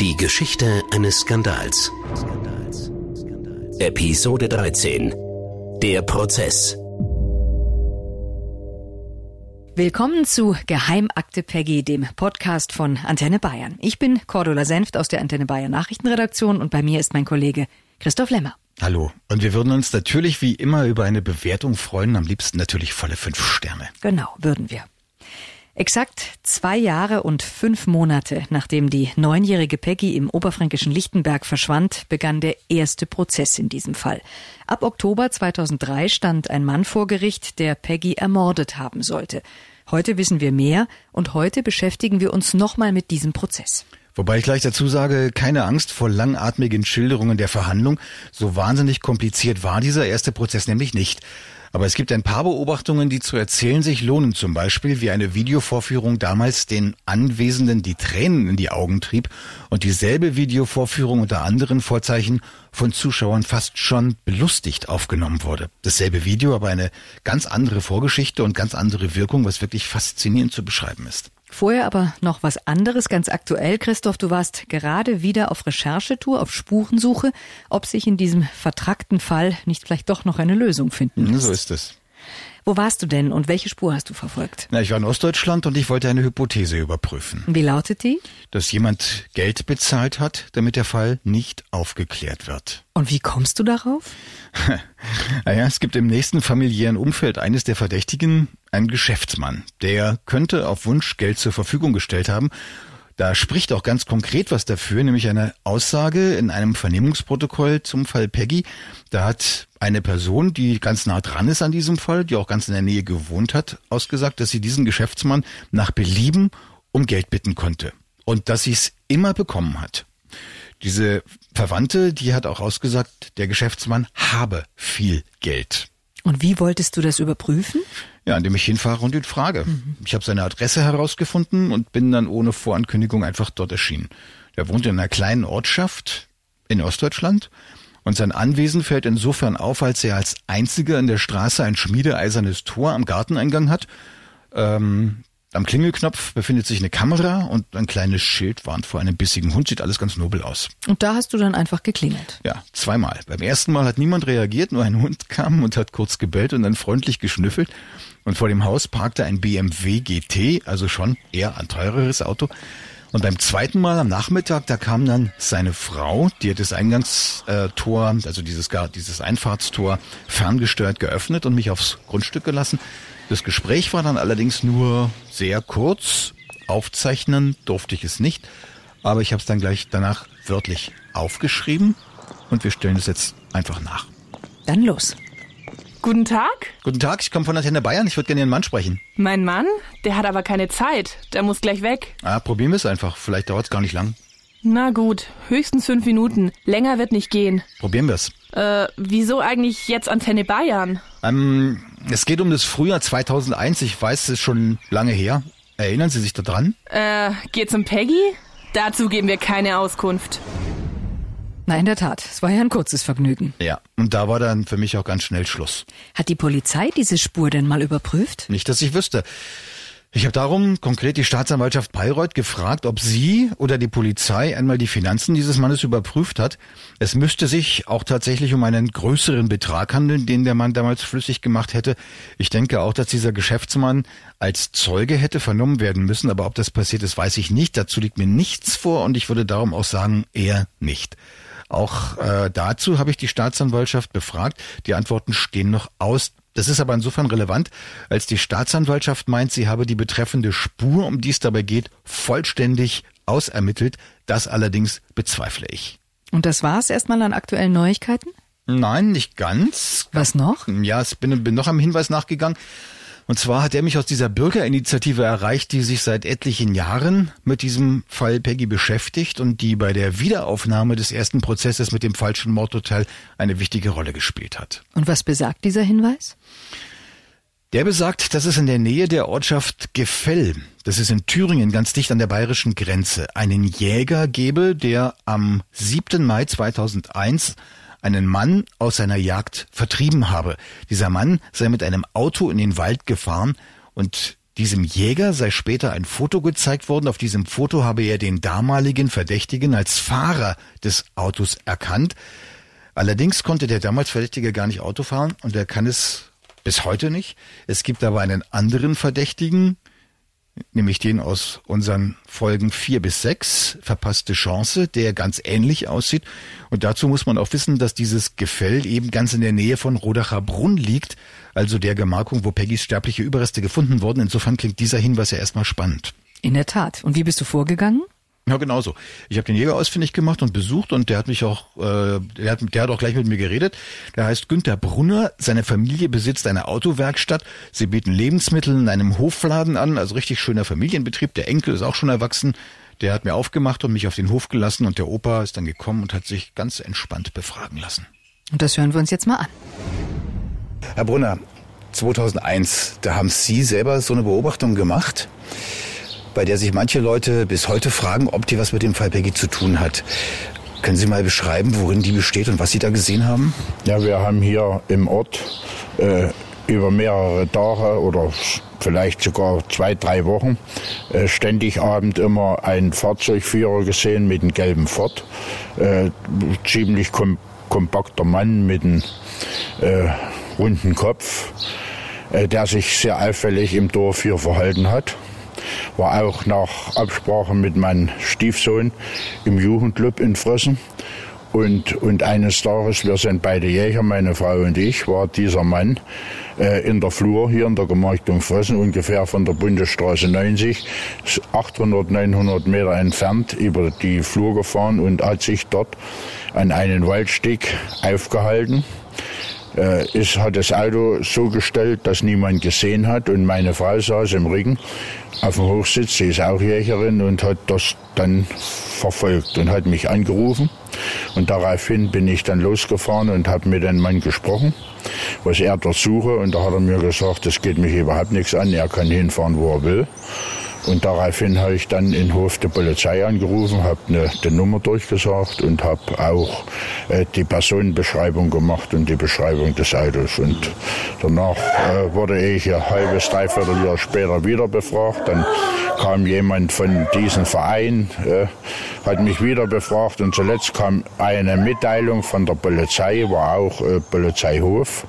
Die Geschichte eines Skandals. Episode 13. Der Prozess. Willkommen zu Geheimakte Peggy, dem Podcast von Antenne Bayern. Ich bin Cordula Senft aus der Antenne Bayern Nachrichtenredaktion und bei mir ist mein Kollege Christoph Lemmer. Hallo. Und wir würden uns natürlich wie immer über eine Bewertung freuen, am liebsten natürlich volle fünf Sterne. Genau, würden wir. Exakt zwei Jahre und fünf Monate nachdem die neunjährige Peggy im oberfränkischen Lichtenberg verschwand, begann der erste Prozess in diesem Fall. Ab Oktober 2003 stand ein Mann vor Gericht, der Peggy ermordet haben sollte. Heute wissen wir mehr und heute beschäftigen wir uns nochmal mit diesem Prozess. Wobei ich gleich dazu sage, keine Angst vor langatmigen Schilderungen der Verhandlung. So wahnsinnig kompliziert war dieser erste Prozess nämlich nicht. Aber es gibt ein paar Beobachtungen, die zu erzählen sich lohnen. Zum Beispiel, wie eine Videovorführung damals den Anwesenden die Tränen in die Augen trieb und dieselbe Videovorführung unter anderen Vorzeichen von Zuschauern fast schon belustigt aufgenommen wurde. Dasselbe Video, aber eine ganz andere Vorgeschichte und ganz andere Wirkung, was wirklich faszinierend zu beschreiben ist. Vorher aber noch was anderes, ganz aktuell. Christoph, du warst gerade wieder auf Recherchetour, auf Spurensuche, ob sich in diesem vertrackten Fall nicht vielleicht doch noch eine Lösung finden lässt. So ist es. Wo warst du denn und welche Spur hast du verfolgt? Na, ich war in Ostdeutschland und ich wollte eine Hypothese überprüfen. Wie lautet die? Dass jemand Geld bezahlt hat, damit der Fall nicht aufgeklärt wird. Und wie kommst du darauf? naja, es gibt im nächsten familiären Umfeld eines der Verdächtigen einen Geschäftsmann. Der könnte auf Wunsch Geld zur Verfügung gestellt haben da spricht auch ganz konkret was dafür, nämlich eine Aussage in einem Vernehmungsprotokoll zum Fall Peggy. Da hat eine Person, die ganz nah dran ist an diesem Fall, die auch ganz in der Nähe gewohnt hat, ausgesagt, dass sie diesen Geschäftsmann nach Belieben um Geld bitten konnte und dass sie es immer bekommen hat. Diese Verwandte, die hat auch ausgesagt, der Geschäftsmann habe viel Geld. Und wie wolltest du das überprüfen? Ja, indem ich hinfahre und ihn frage. Mhm. Ich habe seine Adresse herausgefunden und bin dann ohne Vorankündigung einfach dort erschienen. Er wohnt in einer kleinen Ortschaft in Ostdeutschland und sein Anwesen fällt insofern auf, als er als einziger in der Straße ein schmiedeeisernes Tor am Garteneingang hat. Ähm, am Klingelknopf befindet sich eine Kamera und ein kleines Schild warnt vor einem bissigen Hund. Sieht alles ganz nobel aus. Und da hast du dann einfach geklingelt? Ja, zweimal. Beim ersten Mal hat niemand reagiert, nur ein Hund kam und hat kurz gebellt und dann freundlich geschnüffelt. Und vor dem Haus parkte ein BMW GT, also schon eher ein teureres Auto. Und beim zweiten Mal am Nachmittag, da kam dann seine Frau, die hat das Eingangstor, also dieses, dieses Einfahrtstor ferngesteuert geöffnet und mich aufs Grundstück gelassen. Das Gespräch war dann allerdings nur sehr kurz. Aufzeichnen durfte ich es nicht, aber ich habe es dann gleich danach wörtlich aufgeschrieben und wir stellen es jetzt einfach nach. Dann los. Guten Tag. Guten Tag, ich komme von Antenne Bayern. Ich würde gerne Ihren Mann sprechen. Mein Mann? Der hat aber keine Zeit. Der muss gleich weg. Ah, probieren wir es einfach. Vielleicht dauert es gar nicht lang. Na gut, höchstens fünf Minuten. Länger wird nicht gehen. Probieren wir es. Äh, wieso eigentlich jetzt Antenne Bayern? Ähm, es geht um das Frühjahr 2001. Ich weiß, es ist schon lange her. Erinnern Sie sich daran? Äh, geht's um Peggy? Dazu geben wir keine Auskunft. Na, in der Tat. Es war ja ein kurzes Vergnügen. Ja, und da war dann für mich auch ganz schnell Schluss. Hat die Polizei diese Spur denn mal überprüft? Nicht, dass ich wüsste. Ich habe darum konkret die Staatsanwaltschaft Bayreuth gefragt, ob sie oder die Polizei einmal die Finanzen dieses Mannes überprüft hat. Es müsste sich auch tatsächlich um einen größeren Betrag handeln, den der Mann damals flüssig gemacht hätte. Ich denke auch, dass dieser Geschäftsmann als Zeuge hätte vernommen werden müssen, aber ob das passiert ist, weiß ich nicht. Dazu liegt mir nichts vor und ich würde darum auch sagen, eher nicht. Auch äh, dazu habe ich die Staatsanwaltschaft befragt. Die Antworten stehen noch aus. Das ist aber insofern relevant, als die Staatsanwaltschaft meint, sie habe die betreffende Spur, um die es dabei geht, vollständig ausermittelt. Das allerdings bezweifle ich. Und das war's erstmal an aktuellen Neuigkeiten? Nein, nicht ganz. Was noch? Ja, ich bin, bin noch am Hinweis nachgegangen. Und zwar hat er mich aus dieser Bürgerinitiative erreicht, die sich seit etlichen Jahren mit diesem Fall Peggy beschäftigt und die bei der Wiederaufnahme des ersten Prozesses mit dem falschen Mordurteil eine wichtige Rolle gespielt hat. Und was besagt dieser Hinweis? Der besagt, dass es in der Nähe der Ortschaft Gefell, das ist in Thüringen ganz dicht an der bayerischen Grenze, einen Jäger gebe, der am 7. Mai 2001 einen Mann aus seiner Jagd vertrieben habe. Dieser Mann sei mit einem Auto in den Wald gefahren und diesem Jäger sei später ein Foto gezeigt worden. Auf diesem Foto habe er den damaligen Verdächtigen als Fahrer des Autos erkannt. Allerdings konnte der damals Verdächtige gar nicht Auto fahren und er kann es bis heute nicht. Es gibt aber einen anderen Verdächtigen, nämlich den aus unseren Folgen vier bis sechs, verpasste Chance, der ganz ähnlich aussieht. Und dazu muss man auch wissen, dass dieses Gefäll eben ganz in der Nähe von Rodacher Brunn liegt, also der Gemarkung, wo Peggys sterbliche Überreste gefunden wurden. Insofern klingt dieser Hinweis ja erstmal spannend. In der Tat. Und wie bist du vorgegangen? Ja, genauso. Ich habe den Jäger ausfindig gemacht und besucht und der hat mich auch, äh, der, hat, der hat auch gleich mit mir geredet. Der heißt Günther Brunner. Seine Familie besitzt eine Autowerkstatt. Sie bieten Lebensmittel in einem Hofladen an, also richtig schöner Familienbetrieb. Der Enkel ist auch schon erwachsen. Der hat mir aufgemacht und mich auf den Hof gelassen und der Opa ist dann gekommen und hat sich ganz entspannt befragen lassen. Und das hören wir uns jetzt mal an. Herr Brunner, 2001, da haben Sie selber so eine Beobachtung gemacht bei der sich manche Leute bis heute fragen, ob die was mit dem Fall Peggy zu tun hat. Können Sie mal beschreiben, worin die besteht und was Sie da gesehen haben? Ja, wir haben hier im Ort äh, über mehrere Tage oder vielleicht sogar zwei, drei Wochen äh, ständig abend immer einen Fahrzeugführer gesehen mit einem gelben Ford. Äh, ziemlich kom kompakter Mann mit einem äh, runden Kopf, äh, der sich sehr auffällig im Dorf hier verhalten hat war auch nach Absprache mit meinem Stiefsohn im Jugendclub in Frössen. Und, und eines Tages, wir sind beide Jäger, meine Frau und ich, war dieser Mann äh, in der Flur hier in der Gemarktung Frössen, ungefähr von der Bundesstraße 90, 800, 900 Meter entfernt, über die Flur gefahren und hat sich dort an einen Waldsteg aufgehalten äh, ist, hat das Auto so gestellt, dass niemand gesehen hat und meine Frau saß im Rücken auf dem Hochsitz, sie ist auch Jägerin und hat das dann verfolgt und hat mich angerufen. Und daraufhin bin ich dann losgefahren und habe mit dem Mann gesprochen, was er dort suche. Und da hat er mir gesagt, das geht mich überhaupt nichts an, er kann hinfahren, wo er will. Und daraufhin habe ich dann in Hof der Polizei angerufen, habe eine, die Nummer durchgesagt und habe auch äh, die Personenbeschreibung gemacht und die Beschreibung des Autos. Und danach äh, wurde ich ein halbes, dreiviertel Jahr später wieder befragt. Dann kam jemand von diesem Verein, äh, hat mich wieder befragt und zuletzt kam eine Mitteilung von der Polizei, war auch äh, Polizeihof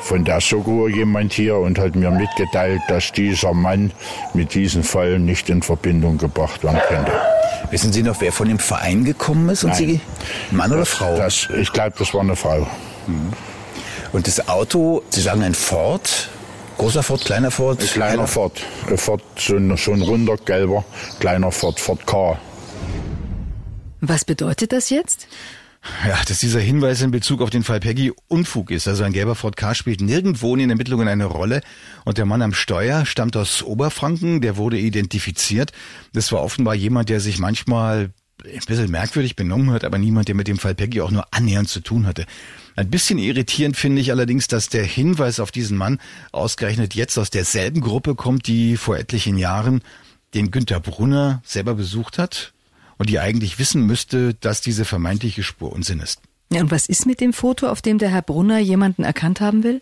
von der Soko jemand hier und hat mir mitgeteilt, dass dieser Mann mit diesem Fall nicht in Verbindung gebracht werden könnte. Wissen Sie noch, wer von dem Verein gekommen ist? Und Nein. Sie, Mann oder Das- Frau? Das, ich glaube, das war eine Frau. Und das Auto, Sie sagen ein Ford? Großer Ford, kleiner Ford? Ein kleiner Heller? Ford. Ein Ford so, ein, so ein runder, gelber, kleiner Ford, Ford K. Was bedeutet das jetzt? Ja, dass dieser Hinweis in Bezug auf den Fall Peggy Unfug ist. Also ein gelber Ford K spielt nirgendwo in den Ermittlungen eine Rolle. Und der Mann am Steuer stammt aus Oberfranken, der wurde identifiziert. Das war offenbar jemand, der sich manchmal ein bisschen merkwürdig benommen hat, aber niemand, der mit dem Fall Peggy auch nur annähernd zu tun hatte. Ein bisschen irritierend finde ich allerdings, dass der Hinweis auf diesen Mann ausgerechnet jetzt aus derselben Gruppe kommt, die vor etlichen Jahren den Günther Brunner selber besucht hat und die eigentlich wissen müsste, dass diese vermeintliche Spur Unsinn ist. Ja, und was ist mit dem Foto, auf dem der Herr Brunner jemanden erkannt haben will?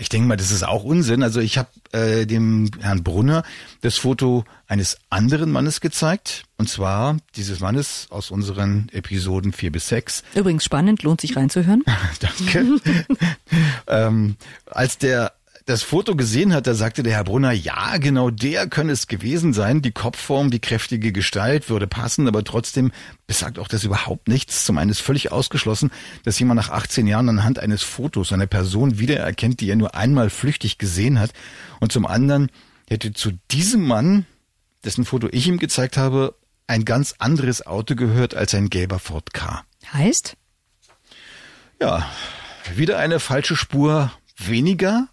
Ich denke mal, das ist auch Unsinn. Also ich habe äh, dem Herrn Brunner das Foto eines anderen Mannes gezeigt. Und zwar dieses Mannes aus unseren Episoden 4 bis 6. Übrigens spannend, lohnt sich reinzuhören. Danke. ähm, als der das Foto gesehen hat, da sagte der Herr Brunner, ja, genau der könne es gewesen sein. Die Kopfform, die kräftige Gestalt würde passen, aber trotzdem besagt auch das überhaupt nichts. Zum einen ist völlig ausgeschlossen, dass jemand nach 18 Jahren anhand eines Fotos eine Person wiedererkennt, die er nur einmal flüchtig gesehen hat. Und zum anderen hätte zu diesem Mann, dessen Foto ich ihm gezeigt habe, ein ganz anderes Auto gehört als ein gelber Ford K. Heißt? Ja, wieder eine falsche Spur weniger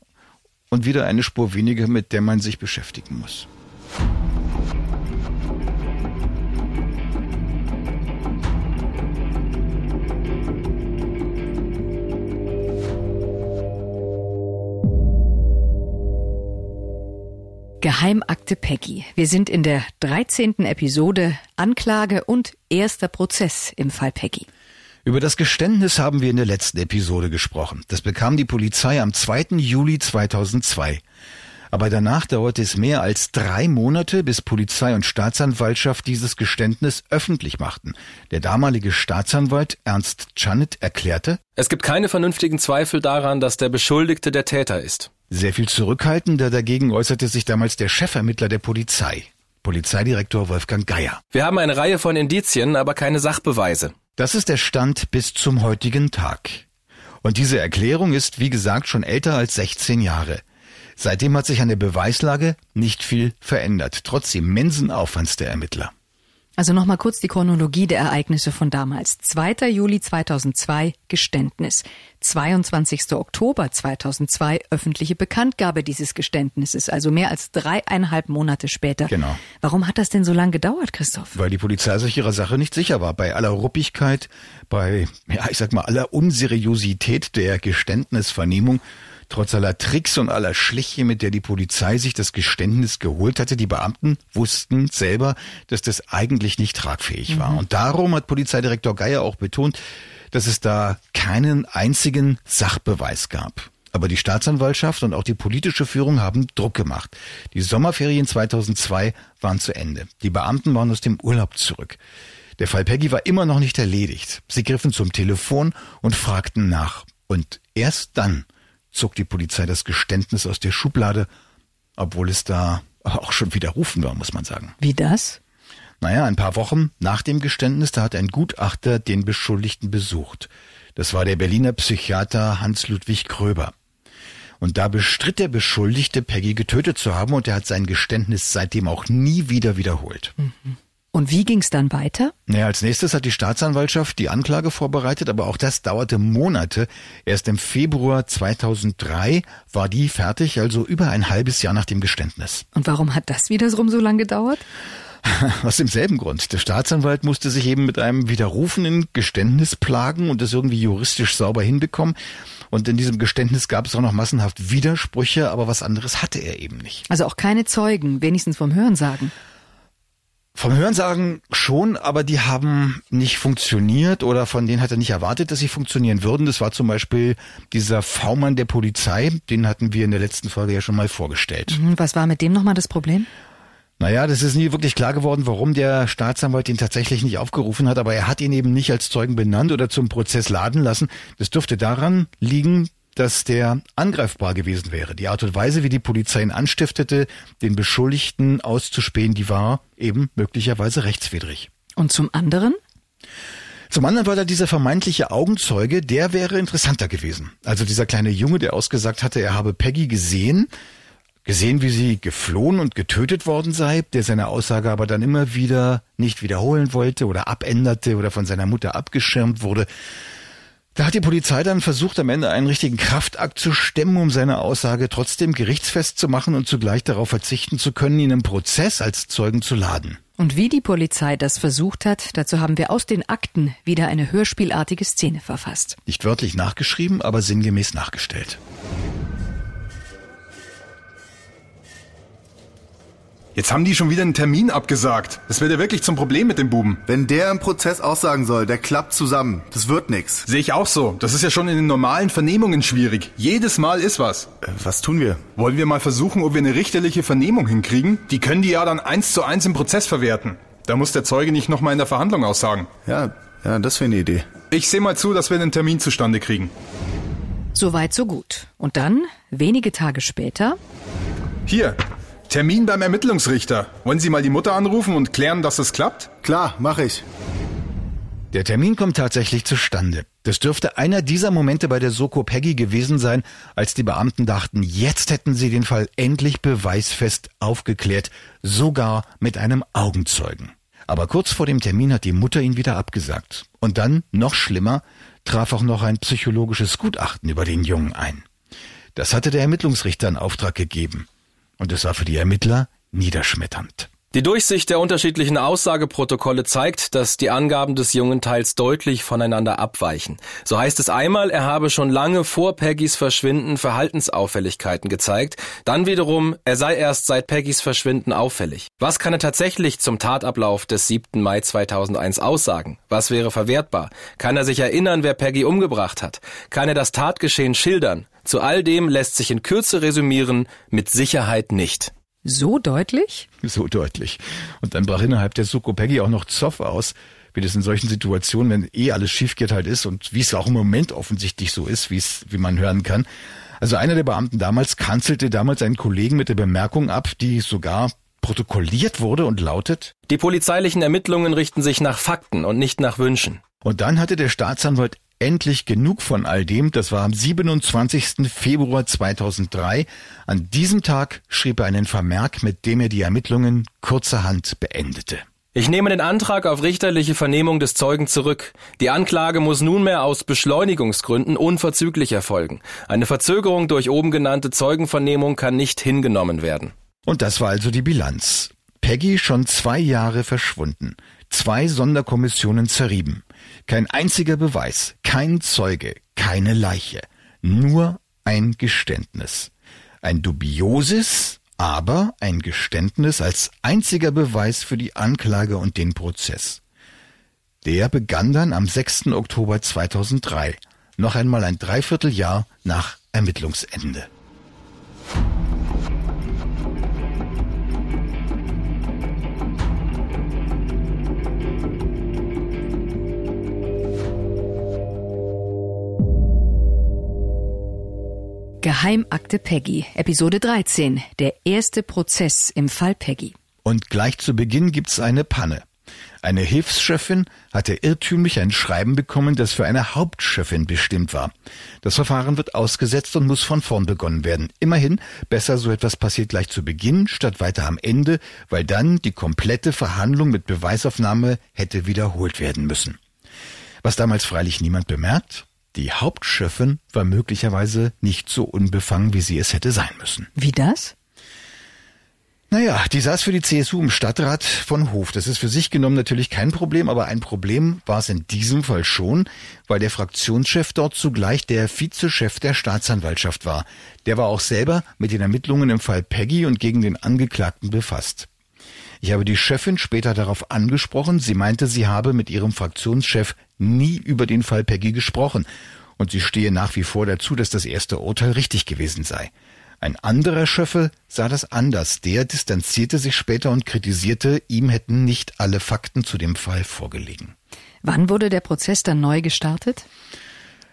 und wieder eine Spur weniger, mit der man sich beschäftigen muss. Geheimakte Peggy. Wir sind in der 13. Episode Anklage und erster Prozess im Fall Peggy. Über das Geständnis haben wir in der letzten Episode gesprochen. Das bekam die Polizei am 2. Juli 2002. Aber danach dauerte es mehr als drei Monate, bis Polizei und Staatsanwaltschaft dieses Geständnis öffentlich machten. Der damalige Staatsanwalt Ernst Czanit erklärte, Es gibt keine vernünftigen Zweifel daran, dass der Beschuldigte der Täter ist. Sehr viel zurückhaltender dagegen äußerte sich damals der Chefermittler der Polizei, Polizeidirektor Wolfgang Geier. Wir haben eine Reihe von Indizien, aber keine Sachbeweise. Das ist der Stand bis zum heutigen Tag. Und diese Erklärung ist, wie gesagt, schon älter als 16 Jahre. Seitdem hat sich an der Beweislage nicht viel verändert, trotz immensen Aufwands der Ermittler. Also nochmal kurz die Chronologie der Ereignisse von damals. 2. Juli 2002 Geständnis. 22. Oktober 2002 öffentliche Bekanntgabe dieses Geständnisses, also mehr als dreieinhalb Monate später. Genau. Warum hat das denn so lange gedauert, Christoph? Weil die Polizei sich ihrer Sache nicht sicher war. Bei aller Ruppigkeit, bei, ja, ich sag mal, aller Unseriosität der Geständnisvernehmung Trotz aller Tricks und aller Schliche, mit der die Polizei sich das Geständnis geholt hatte, die Beamten wussten selber, dass das eigentlich nicht tragfähig war. Und darum hat Polizeidirektor Geier auch betont, dass es da keinen einzigen Sachbeweis gab. Aber die Staatsanwaltschaft und auch die politische Führung haben Druck gemacht. Die Sommerferien 2002 waren zu Ende. Die Beamten waren aus dem Urlaub zurück. Der Fall Peggy war immer noch nicht erledigt. Sie griffen zum Telefon und fragten nach. Und erst dann zog die Polizei das Geständnis aus der Schublade, obwohl es da auch schon widerrufen war, muss man sagen. Wie das? Naja, ein paar Wochen nach dem Geständnis, da hat ein Gutachter den Beschuldigten besucht. Das war der Berliner Psychiater Hans-Ludwig Kröber. Und da bestritt der Beschuldigte, Peggy getötet zu haben, und er hat sein Geständnis seitdem auch nie wieder wiederholt. Und wie ging's dann weiter? Naja, als nächstes hat die Staatsanwaltschaft die Anklage vorbereitet, aber auch das dauerte Monate. Erst im Februar 2003 war die fertig, also über ein halbes Jahr nach dem Geständnis. Und warum hat das wiederum so lange gedauert? Aus demselben Grund. Der Staatsanwalt musste sich eben mit einem widerrufenen Geständnis plagen und das irgendwie juristisch sauber hinbekommen. Und in diesem Geständnis gab es auch noch massenhaft Widersprüche, aber was anderes hatte er eben nicht. Also auch keine Zeugen, wenigstens vom Hörensagen. Vom Hörensagen schon, aber die haben nicht funktioniert oder von denen hat er nicht erwartet, dass sie funktionieren würden. Das war zum Beispiel dieser V-Mann der Polizei, den hatten wir in der letzten Folge ja schon mal vorgestellt. Hm, Was war mit dem nochmal das Problem? Naja, das ist nie wirklich klar geworden, warum der Staatsanwalt ihn tatsächlich nicht aufgerufen hat, aber er hat ihn eben nicht als Zeugen benannt oder zum Prozess laden lassen. Das dürfte daran liegen, dass der angreifbar gewesen wäre. Die Art und Weise, wie die Polizei ihn anstiftete, den Beschuldigten auszuspähen, die war eben möglicherweise rechtswidrig. Und zum anderen? Zum anderen war da dieser vermeintliche Augenzeuge, der wäre interessanter gewesen. Also dieser kleine Junge, der ausgesagt hatte, er habe Peggy gesehen, gesehen, wie sie geflohen und getötet worden sei, der seine Aussage aber dann immer wieder nicht wiederholen wollte oder abänderte oder von seiner Mutter abgeschirmt wurde. Da hat die Polizei dann versucht, am Ende einen richtigen Kraftakt zu stemmen, um seine Aussage trotzdem gerichtsfest zu machen und zugleich darauf verzichten zu können, ihn im Prozess als Zeugen zu laden. Und wie die Polizei das versucht hat, dazu haben wir aus den Akten wieder eine hörspielartige Szene verfasst. Nicht wörtlich nachgeschrieben, aber sinngemäß nachgestellt. Jetzt haben die schon wieder einen Termin abgesagt. Das wird ja wirklich zum Problem mit dem Buben. Wenn der im Prozess aussagen soll, der klappt zusammen. Das wird nix. Sehe ich auch so. Das ist ja schon in den normalen Vernehmungen schwierig. Jedes Mal ist was. Äh, was tun wir? Wollen wir mal versuchen, ob wir eine richterliche Vernehmung hinkriegen? Die können die ja dann eins zu eins im Prozess verwerten. Da muss der Zeuge nicht nochmal in der Verhandlung aussagen. Ja, ja, das wäre eine Idee. Ich sehe mal zu, dass wir den Termin zustande kriegen. Soweit, so gut. Und dann, wenige Tage später, Hier, Termin beim Ermittlungsrichter. Wollen Sie mal die Mutter anrufen und klären, dass es klappt? Klar, mache ich. Der Termin kommt tatsächlich zustande. Das dürfte einer dieser Momente bei der Soko Peggy gewesen sein, als die Beamten dachten, jetzt hätten sie den Fall endlich beweisfest aufgeklärt, sogar mit einem Augenzeugen. Aber kurz vor dem Termin hat die Mutter ihn wieder abgesagt. Und dann, noch schlimmer, traf auch noch ein psychologisches Gutachten über den Jungen ein. Das hatte der Ermittlungsrichter in Auftrag gegeben. Und es war für die Ermittler niederschmetternd. Die Durchsicht der unterschiedlichen Aussageprotokolle zeigt, dass die Angaben des Jungen teils deutlich voneinander abweichen. So heißt es einmal, er habe schon lange vor Peggys Verschwinden Verhaltensauffälligkeiten gezeigt, dann wiederum, er sei erst seit Peggys Verschwinden auffällig. Was kann er tatsächlich zum Tatablauf des 7. Mai 2001 aussagen? Was wäre verwertbar? Kann er sich erinnern, wer Peggy umgebracht hat? Kann er das Tatgeschehen schildern? Zu all dem lässt sich in Kürze resümieren, mit Sicherheit nicht. So deutlich? So deutlich. Und dann brach innerhalb der Soko Peggy auch noch Zoff aus, wie das in solchen Situationen, wenn eh alles schief geht halt ist und wie es auch im Moment offensichtlich so ist, wie es, wie man hören kann. Also einer der Beamten damals kanzelte damals einen Kollegen mit der Bemerkung ab, die sogar protokolliert wurde und lautet Die polizeilichen Ermittlungen richten sich nach Fakten und nicht nach Wünschen. Und dann hatte der Staatsanwalt endlich genug von all dem. Das war am 27. Februar 2003. An diesem Tag schrieb er einen Vermerk, mit dem er die Ermittlungen kurzerhand beendete. Ich nehme den Antrag auf richterliche Vernehmung des Zeugen zurück. Die Anklage muss nunmehr aus Beschleunigungsgründen unverzüglich erfolgen. Eine Verzögerung durch oben genannte Zeugenvernehmung kann nicht hingenommen werden. Und das war also die Bilanz. Peggy schon zwei Jahre verschwunden. Zwei Sonderkommissionen zerrieben. Kein einziger Beweis, kein Zeuge, keine Leiche. Nur ein Geständnis. Ein dubioses, aber ein Geständnis als einziger Beweis für die Anklage und den Prozess. Der begann dann am 6. Oktober 2003, noch einmal ein Dreivierteljahr nach Ermittlungsende. Geheimakte Peggy, Episode 13, der erste Prozess im Fall Peggy. Und gleich zu Beginn gibt's eine Panne. Eine Hilfschefin hatte irrtümlich ein Schreiben bekommen, das für eine Hauptchefin bestimmt war. Das Verfahren wird ausgesetzt und muss von vorn begonnen werden. Immerhin, besser so etwas passiert gleich zu Beginn, statt weiter am Ende, weil dann die komplette Verhandlung mit Beweisaufnahme hätte wiederholt werden müssen. Was damals freilich niemand bemerkt, die Hauptchefin war möglicherweise nicht so unbefangen, wie sie es hätte sein müssen. Wie das? Naja, die saß für die CSU im Stadtrat von Hof. Das ist für sich genommen natürlich kein Problem, aber ein Problem war es in diesem Fall schon, weil der Fraktionschef dort zugleich der Vizechef der Staatsanwaltschaft war. Der war auch selber mit den Ermittlungen im Fall Peggy und gegen den Angeklagten befasst. Ich habe die Chefin später darauf angesprochen. Sie meinte, sie habe mit ihrem Fraktionschef nie über den Fall Peggy gesprochen. Und sie stehe nach wie vor dazu, dass das erste Urteil richtig gewesen sei. Ein anderer Schöffel sah das anders. Der distanzierte sich später und kritisierte, ihm hätten nicht alle Fakten zu dem Fall vorgelegen. Wann wurde der Prozess dann neu gestartet?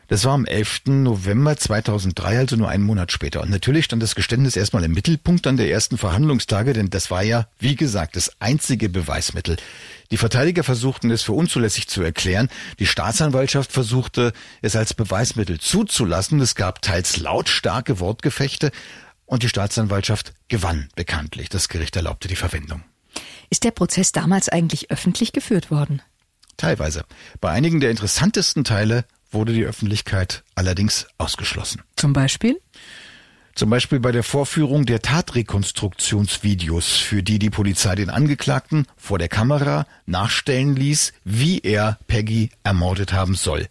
Das war am 11. November 2003, also nur einen Monat später. Und natürlich stand das Geständnis erstmal im Mittelpunkt an der ersten Verhandlungstage, denn das war ja, wie gesagt, das einzige Beweismittel. Die Verteidiger versuchten es für unzulässig zu erklären. Die Staatsanwaltschaft versuchte es als Beweismittel zuzulassen. Es gab teils lautstarke Wortgefechte und die Staatsanwaltschaft gewann bekanntlich. Das Gericht erlaubte die Verwendung. Ist der Prozess damals eigentlich öffentlich geführt worden? Teilweise. Bei einigen der interessantesten Teile wurde die Öffentlichkeit allerdings ausgeschlossen. Zum Beispiel? Zum Beispiel bei der Vorführung der Tatrekonstruktionsvideos, für die die Polizei den Angeklagten vor der Kamera nachstellen ließ, wie er Peggy ermordet haben soll.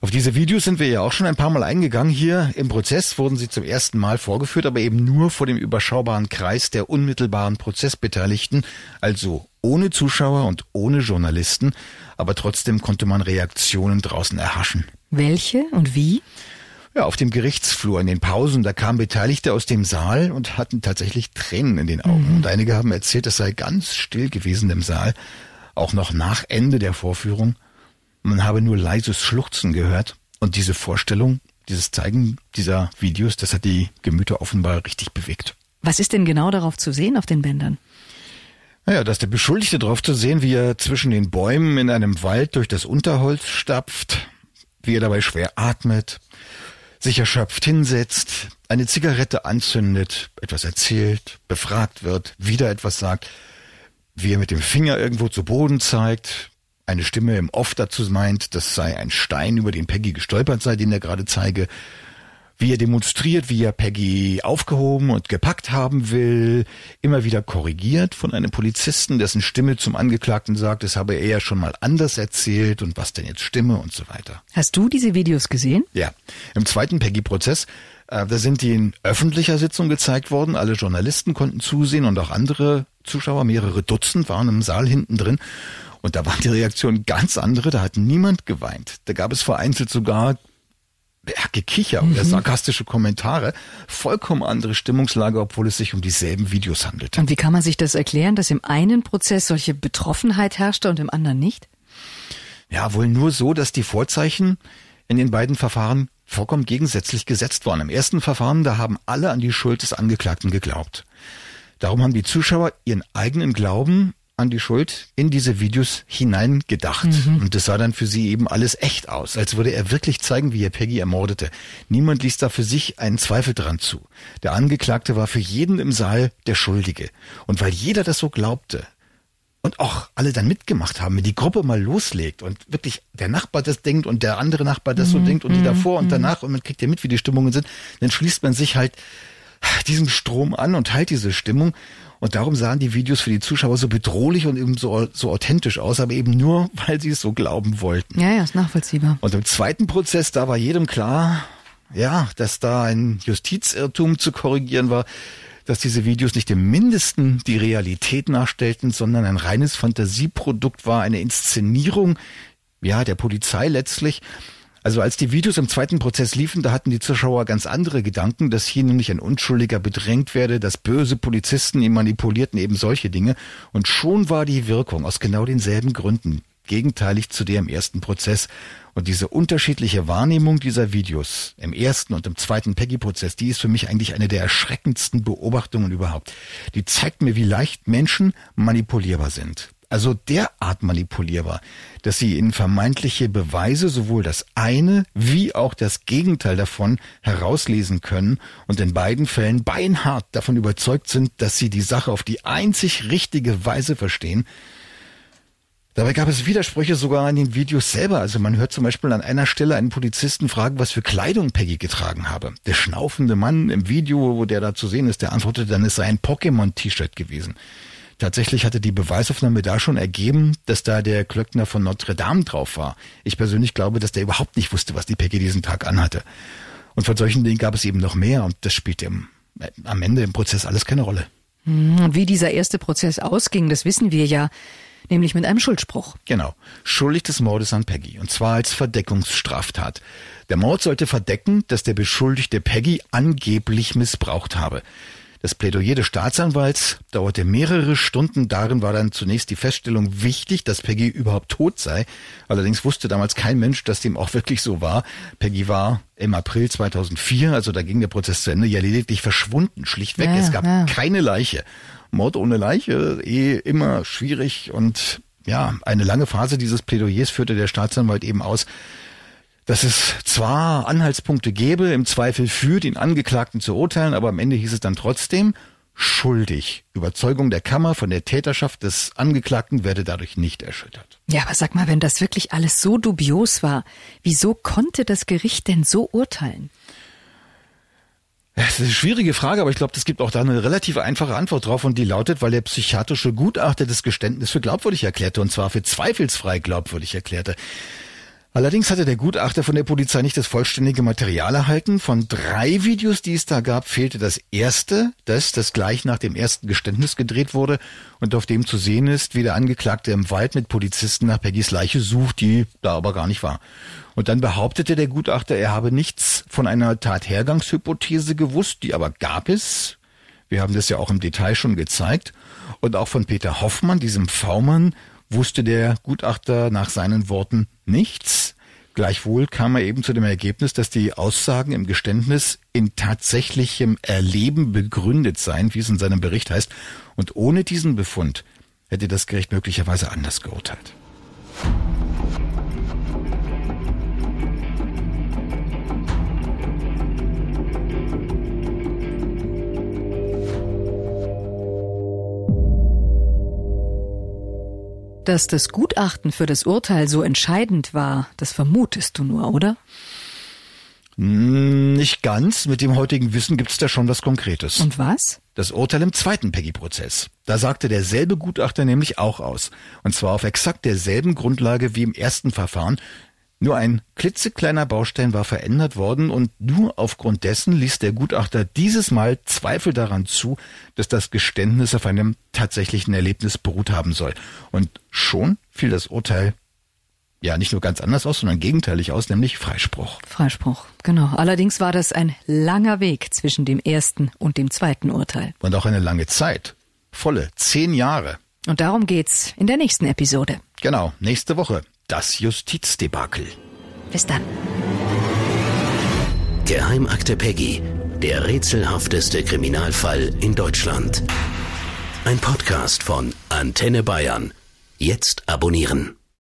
Auf diese Videos sind wir ja auch schon ein paar Mal eingegangen. Hier im Prozess wurden sie zum ersten Mal vorgeführt, aber eben nur vor dem überschaubaren Kreis der unmittelbaren Prozessbeteiligten, also ohne Zuschauer und ohne Journalisten, aber trotzdem konnte man Reaktionen draußen erhaschen. Welche und wie? Ja, auf dem Gerichtsflur in den Pausen, da kamen Beteiligte aus dem Saal und hatten tatsächlich Tränen in den Augen. Mhm. Und einige haben erzählt, es sei ganz still gewesen im Saal, auch noch nach Ende der Vorführung. Man habe nur leises Schluchzen gehört. Und diese Vorstellung, dieses Zeigen dieser Videos, das hat die Gemüter offenbar richtig bewegt. Was ist denn genau darauf zu sehen auf den Bändern? Naja, dass der Beschuldigte darauf zu sehen, wie er zwischen den Bäumen in einem Wald durch das Unterholz stapft, wie er dabei schwer atmet, sich erschöpft hinsetzt, eine Zigarette anzündet, etwas erzählt, befragt wird, wieder etwas sagt, wie er mit dem Finger irgendwo zu Boden zeigt, eine Stimme im Off dazu meint, das sei ein Stein, über den Peggy gestolpert sei, den er gerade zeige. Wie er demonstriert, wie er Peggy aufgehoben und gepackt haben will, immer wieder korrigiert von einem Polizisten, dessen Stimme zum Angeklagten sagt, das habe er ja schon mal anders erzählt und was denn jetzt stimme und so weiter. Hast du diese Videos gesehen? Ja, im zweiten Peggy-Prozess äh, da sind die in öffentlicher Sitzung gezeigt worden. Alle Journalisten konnten zusehen und auch andere Zuschauer, mehrere Dutzend waren im Saal hinten drin. Und da waren die Reaktionen ganz andere. Da hat niemand geweint. Da gab es vereinzelt sogar Gekicher mhm. oder sarkastische Kommentare. Vollkommen andere Stimmungslage, obwohl es sich um dieselben Videos handelt. Und wie kann man sich das erklären, dass im einen Prozess solche Betroffenheit herrschte und im anderen nicht? Ja, wohl nur so, dass die Vorzeichen in den beiden Verfahren vollkommen gegensätzlich gesetzt worden. Im ersten Verfahren, da haben alle an die Schuld des Angeklagten geglaubt. Darum haben die Zuschauer ihren eigenen Glauben an die Schuld in diese Videos hineingedacht. Mhm. Und das sah dann für sie eben alles echt aus, als würde er wirklich zeigen, wie er Peggy ermordete. Niemand ließ da für sich einen Zweifel dran zu. Der Angeklagte war für jeden im Saal der Schuldige. Und weil jeder das so glaubte, und auch alle dann mitgemacht haben, wenn die Gruppe mal loslegt und wirklich der Nachbar das denkt und der andere Nachbar das so mhm. denkt und die mhm. davor und mhm. danach und man kriegt ja mit, wie die Stimmungen sind, dann schließt man sich halt diesem Strom an und teilt diese Stimmung. Und darum sahen die Videos für die Zuschauer so bedrohlich und eben so, so authentisch aus, aber eben nur, weil sie es so glauben wollten. Ja, ja, ist nachvollziehbar. Und im zweiten Prozess, da war jedem klar, ja, dass da ein Justizirrtum zu korrigieren war dass diese Videos nicht im Mindesten die Realität nachstellten, sondern ein reines Fantasieprodukt war, eine Inszenierung, ja, der Polizei letztlich. Also als die Videos im zweiten Prozess liefen, da hatten die Zuschauer ganz andere Gedanken, dass hier nämlich ein Unschuldiger bedrängt werde, dass böse Polizisten ihn manipulierten, eben solche Dinge. Und schon war die Wirkung aus genau denselben Gründen gegenteilig zu der im ersten Prozess. Und diese unterschiedliche Wahrnehmung dieser Videos im ersten und im zweiten Peggy-Prozess, die ist für mich eigentlich eine der erschreckendsten Beobachtungen überhaupt. Die zeigt mir, wie leicht Menschen manipulierbar sind. Also derart manipulierbar, dass sie in vermeintliche Beweise sowohl das eine wie auch das Gegenteil davon herauslesen können und in beiden Fällen beinhart davon überzeugt sind, dass sie die Sache auf die einzig richtige Weise verstehen Dabei gab es Widersprüche sogar in den Videos selber. Also man hört zum Beispiel an einer Stelle einen Polizisten fragen, was für Kleidung Peggy getragen habe. Der schnaufende Mann im Video, wo der da zu sehen ist, der antwortete dann, es sei ein Pokémon-T-Shirt gewesen. Tatsächlich hatte die Beweisaufnahme da schon ergeben, dass da der Klöckner von Notre Dame drauf war. Ich persönlich glaube, dass der überhaupt nicht wusste, was die Peggy diesen Tag anhatte. Und von solchen Dingen gab es eben noch mehr und das spielte im, äh, am Ende im Prozess alles keine Rolle. Hm, und wie dieser erste Prozess ausging, das wissen wir ja nämlich mit einem Schuldspruch. Genau. Schuldig des Mordes an Peggy. Und zwar als Verdeckungsstraftat. Der Mord sollte verdecken, dass der Beschuldigte Peggy angeblich missbraucht habe. Das Plädoyer des Staatsanwalts dauerte mehrere Stunden. Darin war dann zunächst die Feststellung wichtig, dass Peggy überhaupt tot sei. Allerdings wusste damals kein Mensch, dass dem auch wirklich so war. Peggy war im April 2004, also da ging der Prozess zu Ende, ja lediglich verschwunden, schlichtweg. Ja, es gab ja. keine Leiche. Mord ohne Leiche eh immer schwierig und ja, eine lange Phase dieses Plädoyers führte der Staatsanwalt eben aus, dass es zwar Anhaltspunkte gäbe, im Zweifel für den Angeklagten zu urteilen, aber am Ende hieß es dann trotzdem schuldig. Überzeugung der Kammer von der Täterschaft des Angeklagten werde dadurch nicht erschüttert. Ja, aber sag mal, wenn das wirklich alles so dubios war, wieso konnte das Gericht denn so urteilen? Das ist eine schwierige Frage, aber ich glaube, es gibt auch da eine relativ einfache Antwort drauf und die lautet, weil der psychiatrische Gutachter das Geständnis für glaubwürdig erklärte und zwar für zweifelsfrei glaubwürdig erklärte. Allerdings hatte der Gutachter von der Polizei nicht das vollständige Material erhalten. Von drei Videos, die es da gab, fehlte das erste, das, das gleich nach dem ersten Geständnis gedreht wurde und auf dem zu sehen ist, wie der Angeklagte im Wald mit Polizisten nach Peggys Leiche sucht, die da aber gar nicht war. Und dann behauptete der Gutachter, er habe nichts von einer Tathergangshypothese gewusst, die aber gab es. Wir haben das ja auch im Detail schon gezeigt. Und auch von Peter Hoffmann, diesem V-Mann, wusste der Gutachter nach seinen Worten nichts. Gleichwohl kam er eben zu dem Ergebnis, dass die Aussagen im Geständnis in tatsächlichem Erleben begründet seien, wie es in seinem Bericht heißt. Und ohne diesen Befund hätte das Gericht möglicherweise anders geurteilt. Dass das Gutachten für das Urteil so entscheidend war, das vermutest du nur, oder? Hm, Nicht ganz. Mit dem heutigen Wissen gibt es da schon was Konkretes. Und was? Das Urteil im zweiten Peggy-Prozess. Da sagte derselbe Gutachter nämlich auch aus. Und zwar auf exakt derselben Grundlage wie im ersten Verfahren. Nur ein klitzekleiner Baustein war verändert worden und nur aufgrund dessen ließ der Gutachter dieses Mal Zweifel daran zu, dass das Geständnis auf einem tatsächlichen Erlebnis beruht haben soll. Und schon fiel das Urteil ja nicht nur ganz anders aus, sondern gegenteilig aus, nämlich Freispruch. Freispruch, genau. Allerdings war das ein langer Weg zwischen dem ersten und dem zweiten Urteil. Und auch eine lange Zeit. Volle zehn Jahre. Und darum geht's in der nächsten Episode. Genau, nächste Woche. Das Justizdebakel. Bis dann. Geheimakte Peggy. Der rätselhafteste Kriminalfall in Deutschland. Ein Podcast von Antenne Bayern. Jetzt abonnieren.